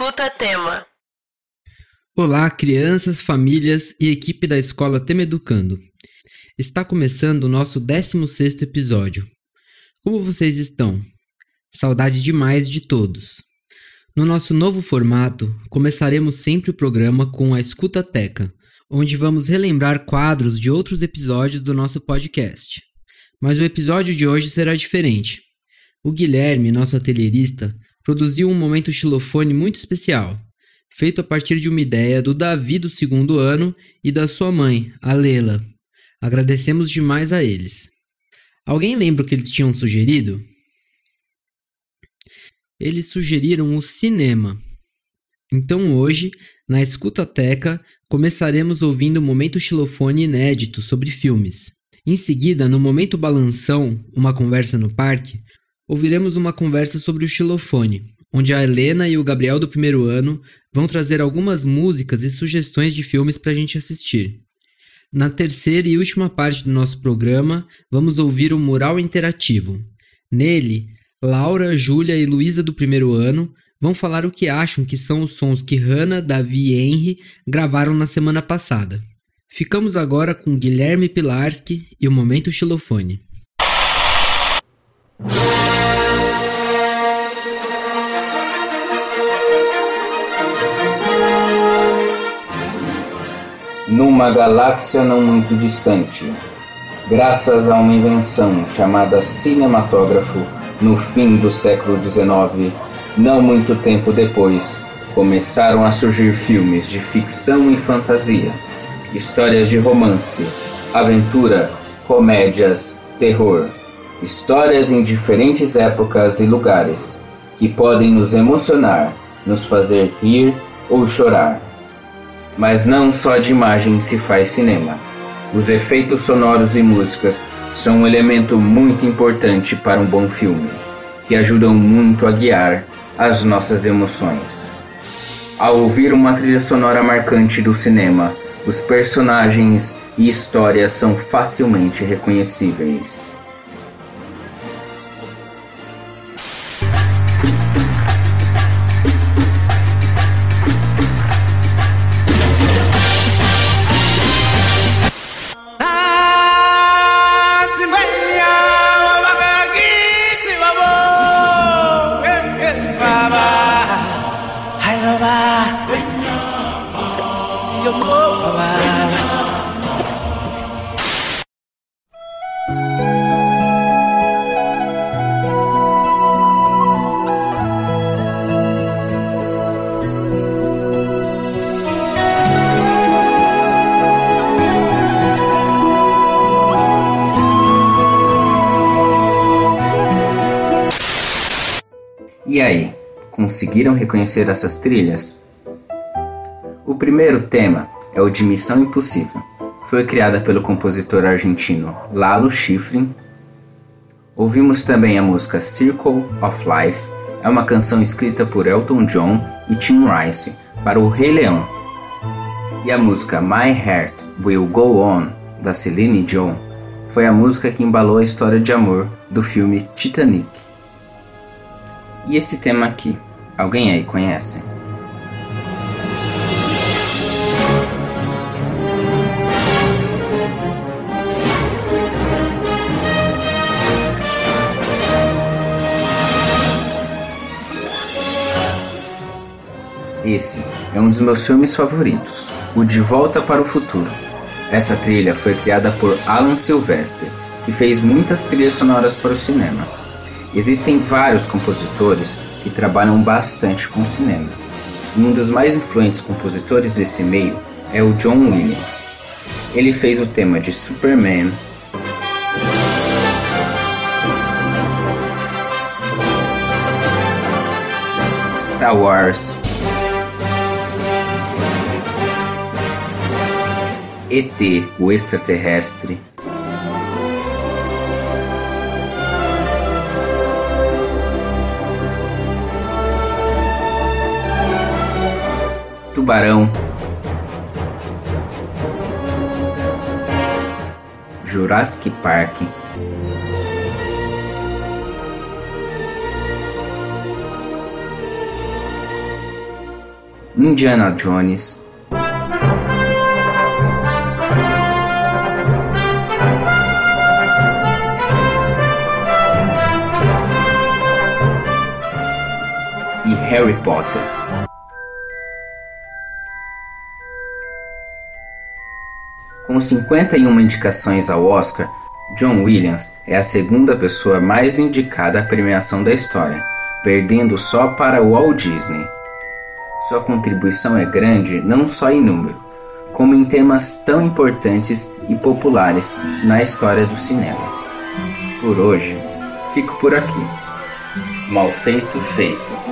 Escuta tema. Olá, crianças, famílias e equipe da Escola Tema Educando. Está começando o nosso 16º episódio. Como vocês estão? Saudade demais de todos. No nosso novo formato, começaremos sempre o programa com a Escutateca, onde vamos relembrar quadros de outros episódios do nosso podcast. Mas o episódio de hoje será diferente. O Guilherme, nosso atelierista, produziu um momento xilofone muito especial, feito a partir de uma ideia do Davi do segundo ano e da sua mãe, a Lela. Agradecemos demais a eles. Alguém lembra o que eles tinham sugerido? Eles sugeriram o cinema. Então hoje, na Escutateca, começaremos ouvindo um momento xilofone inédito sobre filmes. Em seguida, no momento balanção, uma conversa no parque, ouviremos uma conversa sobre o xilofone, onde a Helena e o Gabriel do primeiro ano vão trazer algumas músicas e sugestões de filmes para a gente assistir. Na terceira e última parte do nosso programa, vamos ouvir o Mural Interativo. Nele, Laura, Júlia e Luísa do primeiro ano vão falar o que acham que são os sons que Hannah, Davi e Henry gravaram na semana passada. Ficamos agora com Guilherme Pilarski e o Momento Xilofone. Numa galáxia não muito distante. Graças a uma invenção chamada cinematógrafo, no fim do século XIX, não muito tempo depois, começaram a surgir filmes de ficção e fantasia, histórias de romance, aventura, comédias, terror, histórias em diferentes épocas e lugares, que podem nos emocionar, nos fazer rir ou chorar. Mas não só de imagem se faz cinema. Os efeitos sonoros e músicas são um elemento muito importante para um bom filme, que ajudam muito a guiar as nossas emoções. Ao ouvir uma trilha sonora marcante do cinema, os personagens e histórias são facilmente reconhecíveis. Conseguiram reconhecer essas trilhas? O primeiro tema é o de Missão Impossível. Foi criada pelo compositor argentino Lalo Schifrin. Ouvimos também a música Circle of Life, é uma canção escrita por Elton John e Tim Rice para o Rei Leão. E a música My Heart Will Go On, da Celine Dion, foi a música que embalou a história de amor do filme Titanic. E esse tema aqui, alguém aí conhece? Esse é um dos meus filmes favoritos, o De Volta para o Futuro. Essa trilha foi criada por Alan Silvestre, que fez muitas trilhas sonoras para o cinema. Existem vários compositores que trabalham bastante com cinema. Um dos mais influentes compositores desse meio é o John Williams. Ele fez o tema de Superman, Star Wars, ET, o extraterrestre, Tubarão, Jurassic Park, Indiana Jones, e Harry Potter. Com 51 indicações ao Oscar, John Williams é a segunda pessoa mais indicada à premiação da história, perdendo só para Walt Disney. Sua contribuição é grande não só em número, como em temas tão importantes e populares na história do cinema. Por hoje, fico por aqui. Mal feito, feito.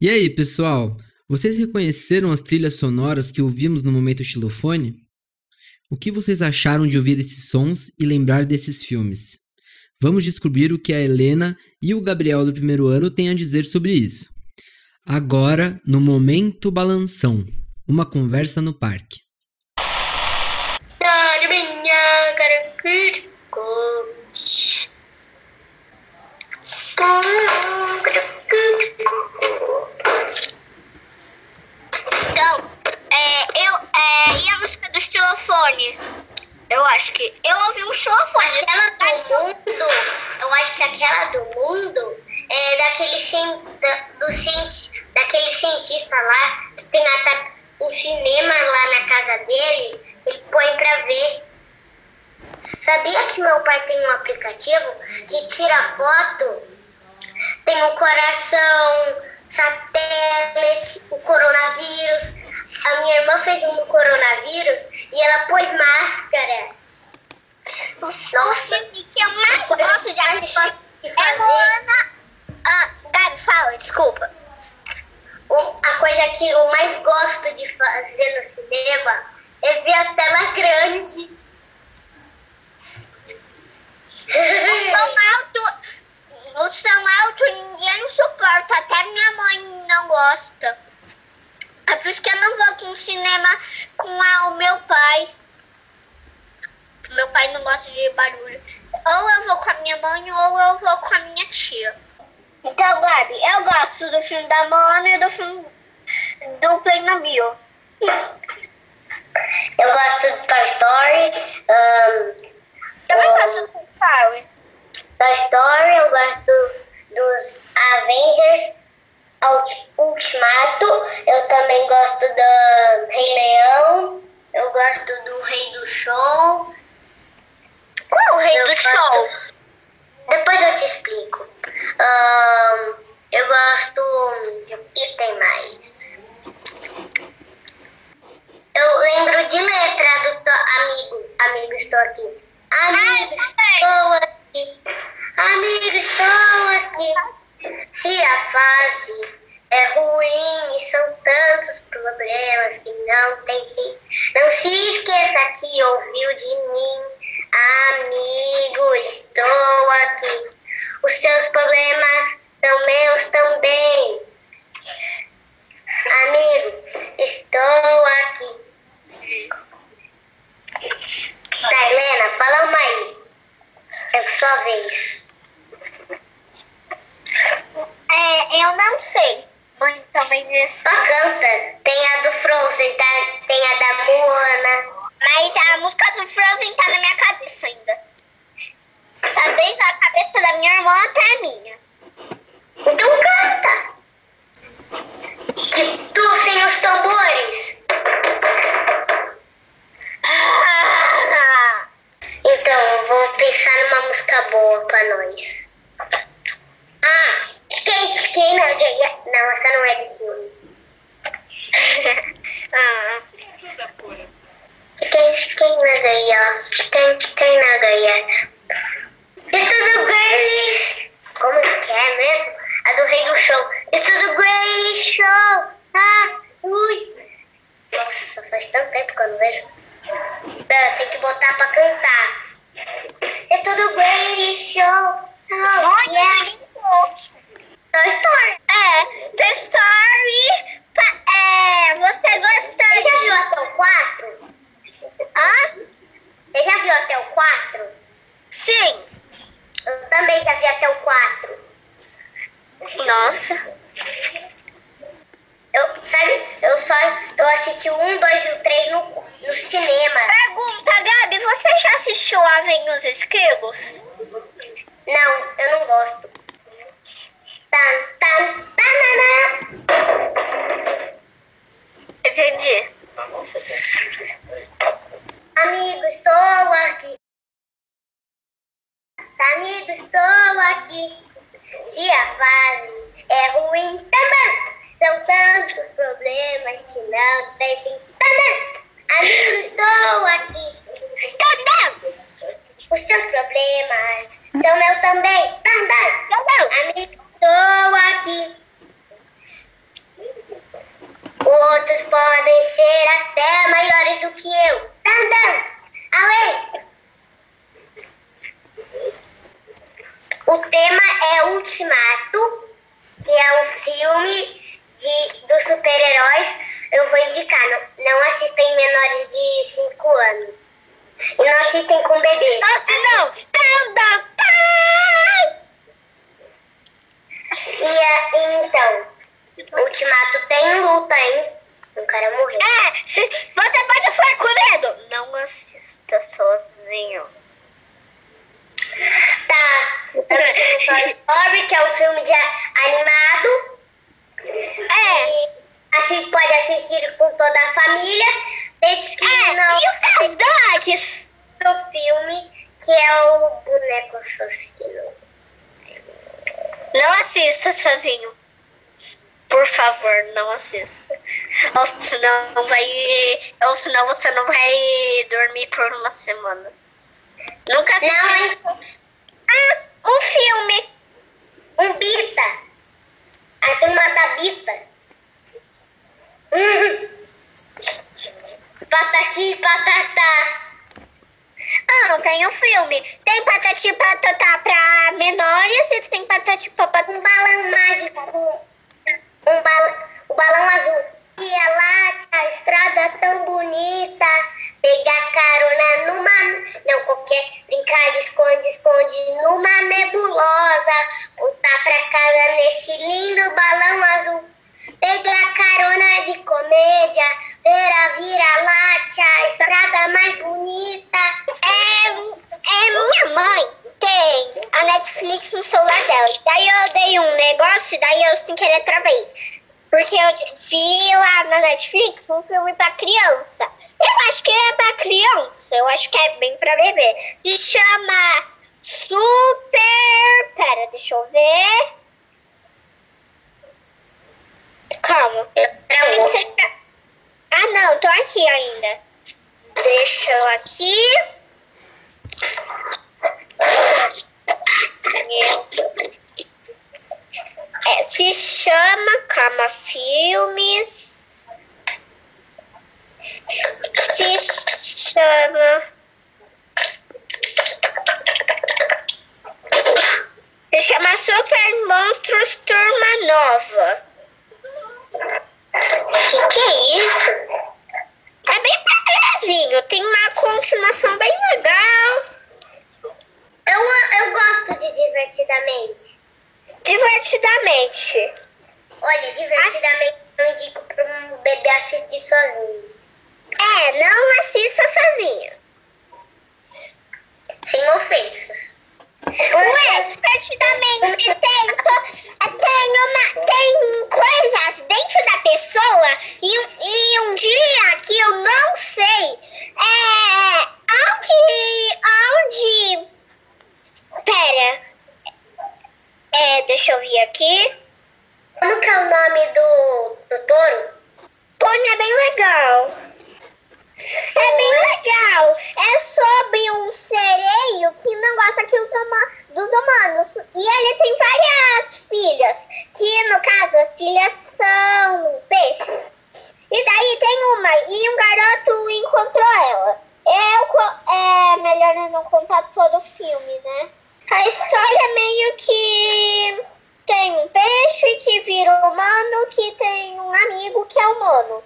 E aí, pessoal? Vocês reconheceram as trilhas sonoras que ouvimos no momento xilofone? O que vocês acharam de ouvir esses sons e lembrar desses filmes? Vamos descobrir o que a Helena e o Gabriel do primeiro ano têm a dizer sobre isso. Agora, no Momento Balanção, uma conversa no parque. Então, é, eu, é, e a música do xilofone? Eu acho que eu ouvi um xilofone. Aquela do mundo, eu acho que aquela do mundo é daquele, da, do, daquele cientista lá que tem até um cinema lá na casa dele, ele põe pra ver. Sabia que meu pai tem um aplicativo que tira foto? Tem o coração, satélite, o coronavírus. A minha irmã fez um do coronavírus e ela pôs máscara. Nossa, o que eu mais gosto de assistir é Moana. Ah, Gabi, fala, desculpa. A coisa que eu mais gosto de fazer no cinema é ver a tela grande. O som gosta. É por isso que eu não vou com o cinema com a, o meu pai. Meu pai não gosta de barulho. Ou eu vou com a minha mãe ou eu vou com a minha tia. Então, Gabi, eu gosto do filme da Moana e do filme do Playmobil. Eu gosto do Toy Story. Um, Também gosto do Toy Story. Toy Story, eu gosto dos Avengers Ultimato. Eu também gosto do Rei Leão. Eu gosto do Rei do Show. Qual é o Rei eu do gosto... Show? Depois eu te explico. Um, eu gosto. E tem mais? Eu lembro de letra do amigo. Amigo, estou aqui. Amigo, estou aqui. Amigo, estou aqui. Se a fase é ruim e são tantos problemas que não tem fim. Não se esqueça que ouviu de mim. Amigo, estou aqui. Os seus problemas são meus também. Amigo, estou aqui. Tá, Helena, fala uma aí. É sua vez. É, eu não sei. Mãe, talvez Só canta. Tem a do Frozen, tá? tem a da Moana. Mas a música do Frozen tá na minha cabeça ainda. Tá desde a cabeça da minha irmã até a minha. Então canta! Que tufem os tambores! Então, eu vou pensar numa música boa pra nós. Ah, skate na ganha. Não, essa não é de filme. ah. Skate, skate na ganha. Skate, skate na ganha. Isso do Gray. Como que é mesmo? A do Rei do Show. Isso do Gray Show. Ah, ui. Nossa, faz tanto tempo que eu não vejo. Não, tem que botar pra cantar. É tudo Gray Show. Oh, yeah. Toy Story. É, Toy Story. É, você gosta Você já viu até o 4? Hã? Você já viu até o 4? Sim. Eu também já vi até o 4. Nossa. Eu, sabe, eu só eu assisti o 1, 2 e o 3 no, no cinema. Pergunta, Gabi, você já assistiu a Vem os Esquilos? Não, eu não gosto. Tan, tan, tanana. Entendi. Amigo, estou aqui. Amigo, estou aqui. Se a fase é ruim, também. São tantos problemas que não tem fim. Também. Amigo, estou aqui. Também. Os seus problemas são meus também. Também. Também. Amigo, estou aqui. podem ser até maiores do que eu. Dandan! Ale! O tema é Ultimato, que é um filme de, dos super-heróis. Eu vou indicar, não, não assistem menores de 5 anos. E não assistem com bebê. Nossa, não! E a- então, Ultimato tem luta, hein? O cara morreu. É, se você pode ficar com medo. Não assista sozinho. Tá. Toy Story, que é um filme de animado. É, E assi- pode assistir com toda a família. Desde que é. não E os seus dogs? o filme, que é o boneco assassino. Não assista sozinho. Por favor, não assista. Ou senão vai. Ou senão você não vai dormir por uma semana. Nunca assisti. Não? Ah, um filme. Um Bita. A turma da Bita. Hum. Patati e patatá. Ah, não tem um filme. Tem patati patatá pra menores e tem patati patatá. Um balão mágico. Um balão, o balão azul. Ia lá, a estrada tão bonita. Pegar carona numa. Não, qualquer. Brincar de esconde-esconde numa nebulosa. Voltar pra casa nesse lindo balão azul. Pegar carona de comédia. Ver a vira-late, a estrada mais bonita. É, é minha mãe tem a Netflix no celular dela. Daí eu dei um negócio, daí eu sem querer travei. Porque eu vi lá na Netflix um filme pra criança. Eu acho que é pra criança, eu acho que é bem pra bebê. Se chama Super. Pera, deixa eu ver. Calma. Se- Ah, não, tô aqui ainda. Deixa eu aqui. É, se chama Calma Filmes. Se chama. Se chama Super Monstros Turma Nova. Que que é isso? É bem belezinho, tem uma continuação bem legal. Eu, eu gosto de divertidamente. Divertidamente. Olha, divertidamente eu indico para um bebê assistir sozinho. É, não assista sozinho. Sem ofensas. Ué, divertidamente tem, tem, uma, tem coisas dentro da pessoa e, um- e um dia que eu não sei é onde. onde. Pera. É, deixa eu ver aqui. Como que é o nome do, do touro? Pony é bem legal. É bem legal. É sobre um sereio que não gosta que os dos humanos. E ele tem várias filhas. Que no caso as filhas são peixes. E daí tem uma. E um garoto encontrou ela. Eu, é melhor eu não contar todo o filme, né? A história é meio que tem um peixe que vira humano, que tem um amigo que é humano.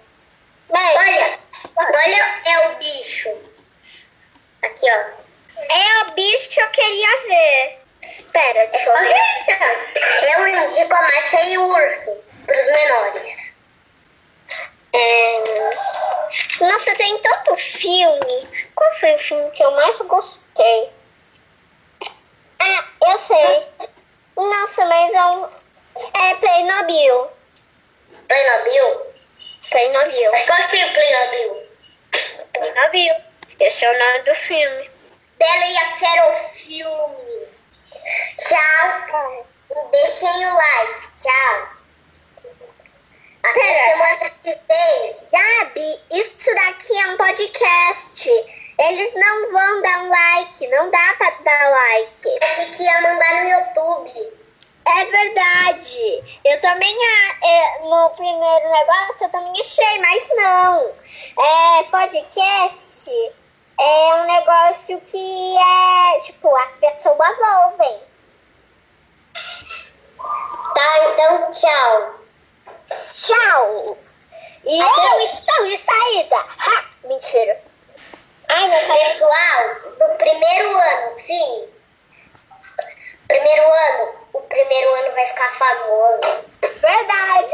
Mas Olha, olha, é o bicho. Aqui, ó. é o bicho que eu queria ver. Pera, deixa eu ver. Eu indico a Marcia e o urso para os menores. É, Nossa, tem tanto filme. Qual foi o filme que eu mais gostei? Ah, eu sei. Nossa, mas é um. É Playmobil. Playmobil? Playmobil. Eu achei o Playmobil. Playmobil. Esse é o nome do filme. Bela e a Fera o filme. Tchau. E deixem o like. Tchau. Até Pera. semana que vem. Gabi, isso daqui é um podcast. Eles não vão dar um like. Não dá pra dar like. Achei que ia mandar no YouTube. É verdade. Eu também, é, no primeiro negócio, eu também achei, mas não. É, podcast é um negócio que é, tipo, as pessoas ouvem. Tá, então tchau. Tchau. E eu estou de saída. Ha! Mentira. Ai, meu pai. Pessoal, do primeiro ano, sim. Primeiro ano, o primeiro ano vai ficar famoso. Verdade.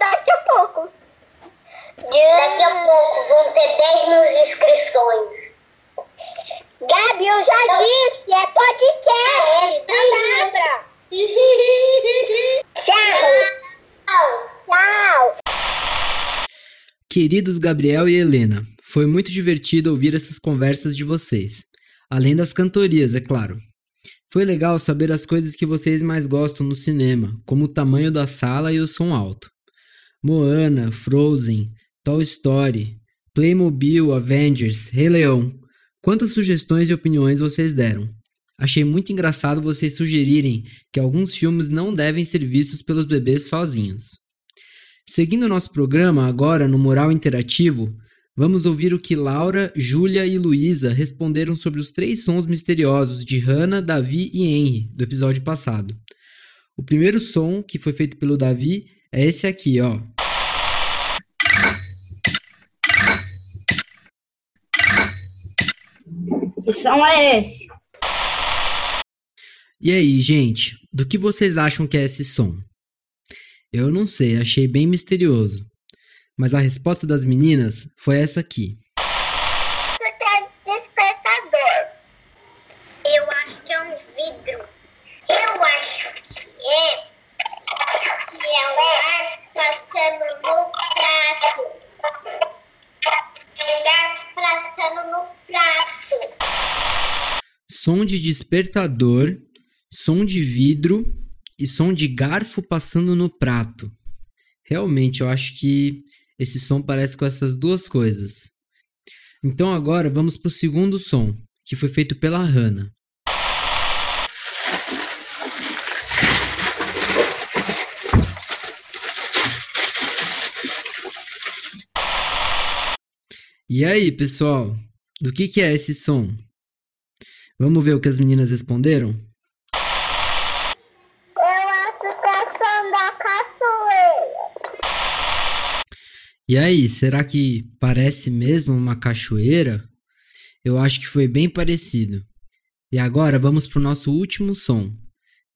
Daqui a pouco. Daqui a pouco vão ter 10 mil inscrições. Gabi, eu já Então- disse, é podcast. É, Não dá pra. Tchau. Tchau. Tchau. Queridos Gabriel e Helena, foi muito divertido ouvir essas conversas de vocês. Além das cantorias, é claro. Foi legal saber as coisas que vocês mais gostam no cinema, como o tamanho da sala e o som alto. Moana, Frozen, Toy Story, Playmobil, Avengers, Rei Leão. Quantas sugestões e opiniões vocês deram? Achei muito engraçado vocês sugerirem que alguns filmes não devem ser vistos pelos bebês sozinhos. Seguindo nosso programa agora no Moral Interativo, vamos ouvir o que Laura, Júlia e Luísa responderam sobre os três sons misteriosos de Hannah, Davi e Henry do episódio passado. O primeiro som que foi feito pelo Davi é esse aqui, ó. Que som é esse? E aí, gente, do que vocês acham que é esse som? Eu não sei, achei bem misterioso. Mas a resposta das meninas foi essa aqui. Despertador. Eu acho que é um vidro. Eu acho que é. Que é o ar passando no prato. É o ar passando no prato. Som de despertador, som de vidro e som de garfo passando no prato. Realmente, eu acho que esse som parece com essas duas coisas. Então agora vamos para o segundo som, que foi feito pela Hannah. E aí, pessoal? Do que, que é esse som? Vamos ver o que as meninas responderam? Eu acho que é som da caçoeira. E aí, será que parece mesmo uma cachoeira? Eu acho que foi bem parecido. E agora vamos para o nosso último som,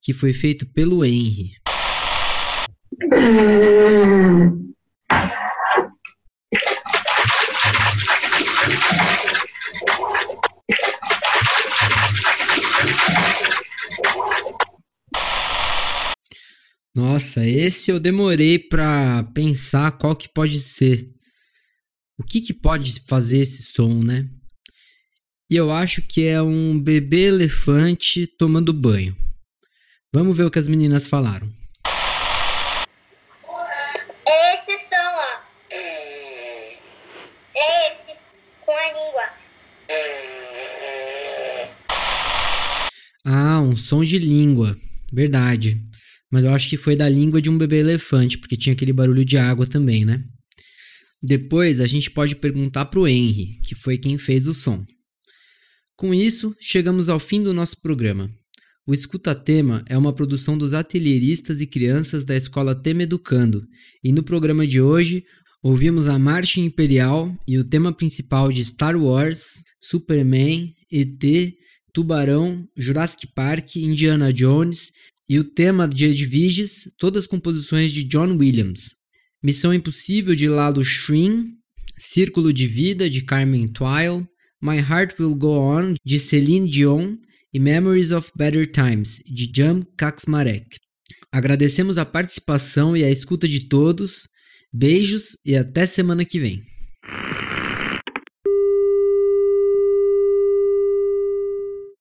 que foi feito pelo Henry. Nossa, esse eu demorei para pensar qual que pode ser. O que que pode fazer esse som, né? E eu acho que é um bebê elefante tomando banho. Vamos ver o que as meninas falaram. Esse som, ó. Esse com a língua. Ah, um som de língua. Verdade. Mas eu acho que foi da língua de um bebê elefante, porque tinha aquele barulho de água também, né? Depois a gente pode perguntar pro Henry, que foi quem fez o som. Com isso, chegamos ao fim do nosso programa. O Escuta Tema é uma produção dos atelieristas e crianças da escola Tema Educando, e no programa de hoje ouvimos a Marcha Imperial e o tema principal de Star Wars, Superman, ET, Tubarão, Jurassic Park, Indiana Jones e o tema de Edviges, todas composições de John Williams. Missão Impossível de Lalo Schifrin, Círculo de Vida de Carmen Twile, My Heart Will Go On de Celine Dion e Memories of Better Times de Jam Kaczmarek. Agradecemos a participação e a escuta de todos. Beijos e até semana que vem.